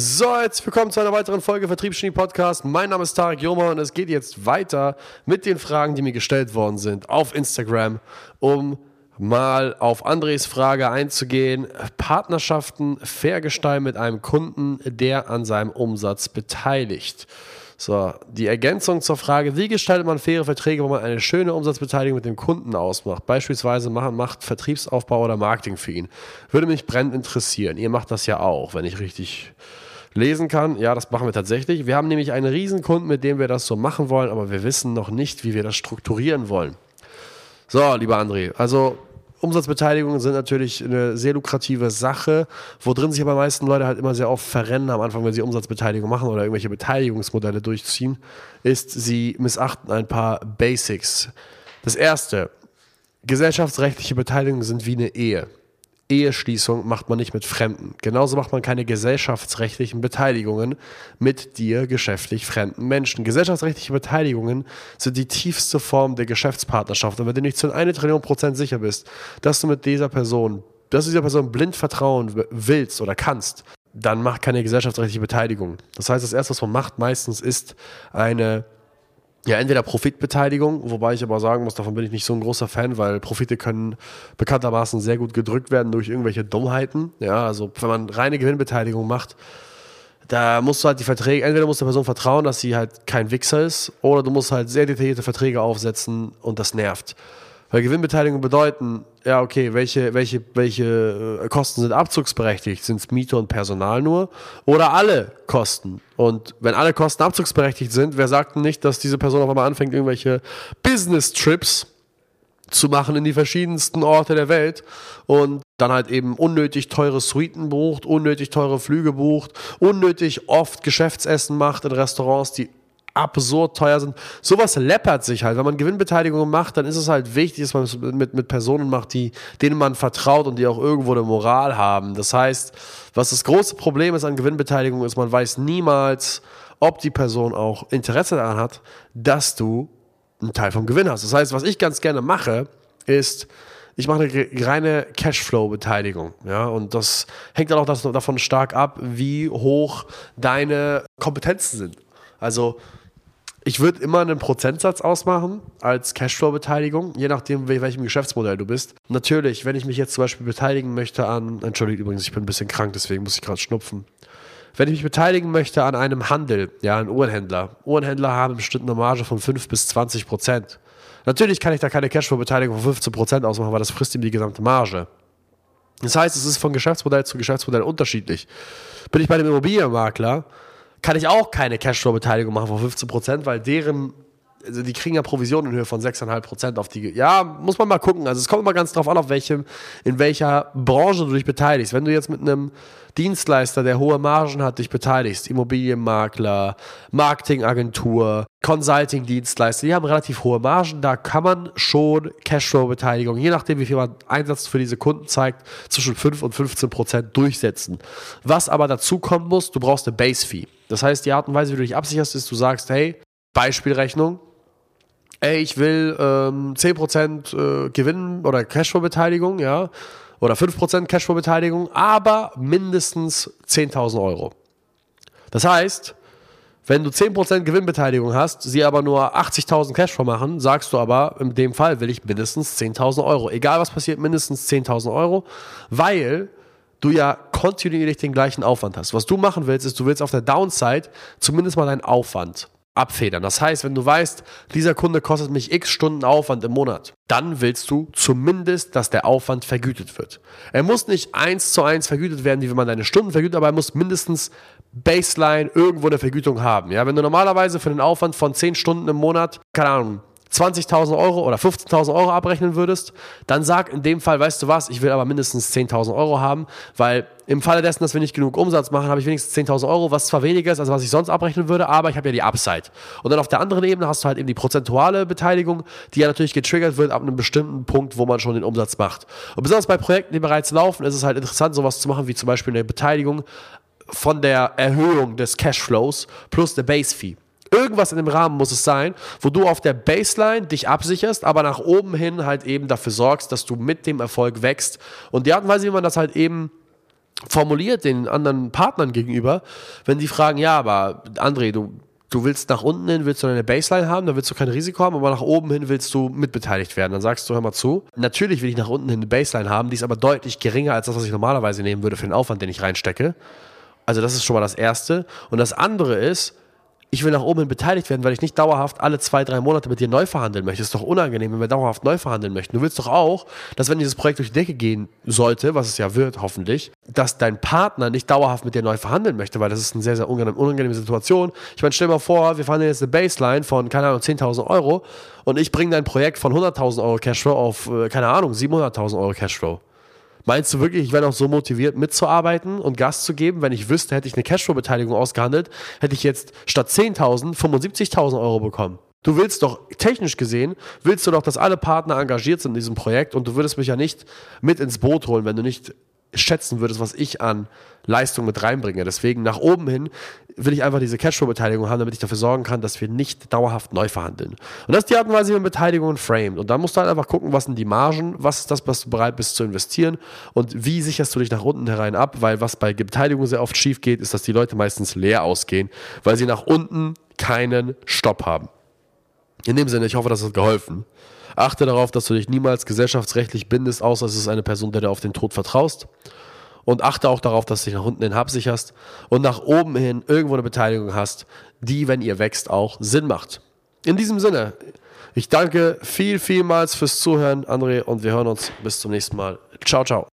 So, jetzt willkommen zu einer weiteren Folge Vertriebsgenie Podcast. Mein Name ist Tarek Joma und es geht jetzt weiter mit den Fragen, die mir gestellt worden sind auf Instagram, um mal auf Andres Frage einzugehen. Partnerschaften fair gestalten mit einem Kunden, der an seinem Umsatz beteiligt. So, die Ergänzung zur Frage, wie gestaltet man faire Verträge, wo man eine schöne Umsatzbeteiligung mit dem Kunden ausmacht? Beispielsweise macht, macht Vertriebsaufbau oder Marketing für ihn. Würde mich brennend interessieren. Ihr macht das ja auch, wenn ich richtig lesen kann. Ja, das machen wir tatsächlich. Wir haben nämlich einen Riesenkunden, mit dem wir das so machen wollen, aber wir wissen noch nicht, wie wir das strukturieren wollen. So, lieber André, also Umsatzbeteiligungen sind natürlich eine sehr lukrative Sache, wo drin sich aber meisten Leute halt immer sehr oft verrennen am Anfang, wenn sie Umsatzbeteiligung machen oder irgendwelche Beteiligungsmodelle durchziehen, ist, sie missachten ein paar Basics. Das erste, gesellschaftsrechtliche Beteiligungen sind wie eine Ehe. Eheschließung macht man nicht mit Fremden. Genauso macht man keine gesellschaftsrechtlichen Beteiligungen mit dir geschäftlich fremden Menschen. Gesellschaftsrechtliche Beteiligungen sind die tiefste Form der Geschäftspartnerschaft. Und wenn du nicht zu einer Trillion Prozent sicher bist, dass du mit dieser Person, dass du dieser Person blind vertrauen willst oder kannst, dann mach keine gesellschaftsrechtliche Beteiligung. Das heißt, das erste, was man macht, meistens ist eine ja, entweder Profitbeteiligung, wobei ich aber sagen muss, davon bin ich nicht so ein großer Fan, weil Profite können bekanntermaßen sehr gut gedrückt werden durch irgendwelche Dummheiten. Ja, also wenn man reine Gewinnbeteiligung macht, da musst du halt die Verträge, entweder musst du der Person vertrauen, dass sie halt kein Wichser ist, oder du musst halt sehr detaillierte Verträge aufsetzen und das nervt. Weil Gewinnbeteiligung bedeuten, ja, okay, welche, welche, welche äh, Kosten sind abzugsberechtigt? Sind es Miete und Personal nur? Oder alle Kosten? Und wenn alle Kosten abzugsberechtigt sind, wer sagt denn nicht, dass diese Person auf einmal anfängt, irgendwelche Business-Trips zu machen in die verschiedensten Orte der Welt und dann halt eben unnötig teure Suiten bucht, unnötig teure Flüge bucht, unnötig oft Geschäftsessen macht in Restaurants, die absurd teuer sind. Sowas läppert sich halt. Wenn man Gewinnbeteiligungen macht, dann ist es halt wichtig, dass man es mit, mit Personen macht, die, denen man vertraut und die auch irgendwo eine Moral haben. Das heißt, was das große Problem ist an Gewinnbeteiligung, ist, man weiß niemals, ob die Person auch Interesse daran hat, dass du einen Teil vom Gewinn hast. Das heißt, was ich ganz gerne mache, ist, ich mache eine reine Cashflow-Beteiligung. Ja, und das hängt dann auch davon stark ab, wie hoch deine Kompetenzen sind. Also, ich würde immer einen Prozentsatz ausmachen als Cashflow-Beteiligung, je nachdem, welchem Geschäftsmodell du bist. Natürlich, wenn ich mich jetzt zum Beispiel beteiligen möchte an, entschuldigt übrigens, ich bin ein bisschen krank, deswegen muss ich gerade schnupfen. Wenn ich mich beteiligen möchte an einem Handel, ja, ein Uhrenhändler. Uhrenhändler haben bestimmt eine Marge von 5 bis 20 Prozent. Natürlich kann ich da keine Cashflow-Beteiligung von 15 Prozent ausmachen, weil das frisst ihm die gesamte Marge. Das heißt, es ist von Geschäftsmodell zu Geschäftsmodell unterschiedlich. Bin ich bei dem Immobilienmakler, kann ich auch keine Cashflow-Beteiligung machen von 15%, weil deren, also die kriegen ja Provisionen in Höhe von 6,5% auf die. Ja, muss man mal gucken. Also es kommt immer ganz drauf an, auf welchem, in welcher Branche du dich beteiligst. Wenn du jetzt mit einem Dienstleister, der hohe Margen hat, dich beteiligst, Immobilienmakler, Marketingagentur, Consulting-Dienstleister, die haben relativ hohe Margen, da kann man schon Cashflow-Beteiligung, je nachdem, wie viel man Einsatz für diese Kunden zeigt, zwischen 5 und 15 Prozent durchsetzen. Was aber dazu kommen muss, du brauchst eine Base-Fee. Das heißt, die Art und Weise, wie du dich absicherst, ist, du sagst, hey, Beispielrechnung, ey, ich will ähm, 10% äh, Gewinn oder Cashflow-Beteiligung, ja, oder 5% Cashflow-Beteiligung, aber mindestens 10.000 Euro. Das heißt, wenn du 10% Gewinnbeteiligung hast, sie aber nur 80.000 Cashflow machen, sagst du aber, in dem Fall will ich mindestens 10.000 Euro. Egal was passiert, mindestens 10.000 Euro, weil du ja kontinuierlich den gleichen Aufwand hast. Was du machen willst, ist, du willst auf der Downside zumindest mal deinen Aufwand abfedern. Das heißt, wenn du weißt, dieser Kunde kostet mich x Stunden Aufwand im Monat, dann willst du zumindest, dass der Aufwand vergütet wird. Er muss nicht eins zu eins vergütet werden, wie wenn man deine Stunden vergütet, aber er muss mindestens Baseline irgendwo eine Vergütung haben. Ja, wenn du normalerweise für den Aufwand von 10 Stunden im Monat, keine Ahnung, 20.000 Euro oder 15.000 Euro abrechnen würdest, dann sag in dem Fall, weißt du was, ich will aber mindestens 10.000 Euro haben, weil im Falle dessen, dass wir nicht genug Umsatz machen, habe ich wenigstens 10.000 Euro, was zwar weniger ist, als was ich sonst abrechnen würde, aber ich habe ja die Upside. Und dann auf der anderen Ebene hast du halt eben die prozentuale Beteiligung, die ja natürlich getriggert wird ab einem bestimmten Punkt, wo man schon den Umsatz macht. Und besonders bei Projekten, die bereits laufen, ist es halt interessant, sowas zu machen, wie zum Beispiel eine Beteiligung von der Erhöhung des Cashflows plus der Base Fee. Irgendwas in dem Rahmen muss es sein, wo du auf der Baseline dich absicherst, aber nach oben hin halt eben dafür sorgst, dass du mit dem Erfolg wächst. Und die Art und Weise, wie man das halt eben formuliert den anderen Partnern gegenüber, wenn die fragen, ja, aber André, du, du willst nach unten hin, willst du eine Baseline haben, dann willst du kein Risiko haben, aber nach oben hin willst du mitbeteiligt werden. Dann sagst du, hör mal zu, natürlich will ich nach unten hin eine Baseline haben, die ist aber deutlich geringer als das, was ich normalerweise nehmen würde für den Aufwand, den ich reinstecke. Also das ist schon mal das Erste. Und das andere ist, ich will nach oben hin beteiligt werden, weil ich nicht dauerhaft alle zwei, drei Monate mit dir neu verhandeln möchte. Das ist doch unangenehm, wenn wir dauerhaft neu verhandeln möchten. Du willst doch auch, dass wenn dieses Projekt durch die Decke gehen sollte, was es ja wird, hoffentlich, dass dein Partner nicht dauerhaft mit dir neu verhandeln möchte, weil das ist eine sehr, sehr unangenehme, unangenehme Situation. Ich meine, stell dir mal vor, wir verhandeln jetzt eine Baseline von, keine Ahnung, 10.000 Euro und ich bringe dein Projekt von 100.000 Euro Cashflow auf, äh, keine Ahnung, 700.000 Euro Cashflow. Meinst du wirklich, ich wäre noch so motiviert mitzuarbeiten und Gas zu geben? Wenn ich wüsste, hätte ich eine Cashflow-Beteiligung ausgehandelt, hätte ich jetzt statt 10.000 75.000 Euro bekommen. Du willst doch, technisch gesehen, willst du doch, dass alle Partner engagiert sind in diesem Projekt und du würdest mich ja nicht mit ins Boot holen, wenn du nicht schätzen würdest, was ich an Leistung mit reinbringe. Deswegen nach oben hin will ich einfach diese Cashflow-Beteiligung haben, damit ich dafür sorgen kann, dass wir nicht dauerhaft neu verhandeln. Und das ist die Art und Weise, wie man Beteiligungen framed. Und dann musst du halt einfach gucken, was sind die Margen, was ist das, was du bereit bist zu investieren und wie sicherst du dich nach unten herein ab, weil was bei Beteiligung sehr oft schief geht, ist, dass die Leute meistens leer ausgehen, weil sie nach unten keinen Stopp haben. In dem Sinne, ich hoffe, das hat geholfen. Achte darauf, dass du dich niemals gesellschaftsrechtlich bindest, außer es ist eine Person, der du auf den Tod vertraust. Und achte auch darauf, dass du dich nach unten hin absicherst und nach oben hin irgendwo eine Beteiligung hast, die, wenn ihr wächst, auch Sinn macht. In diesem Sinne, ich danke viel, vielmals fürs Zuhören, André, und wir hören uns bis zum nächsten Mal. Ciao, ciao.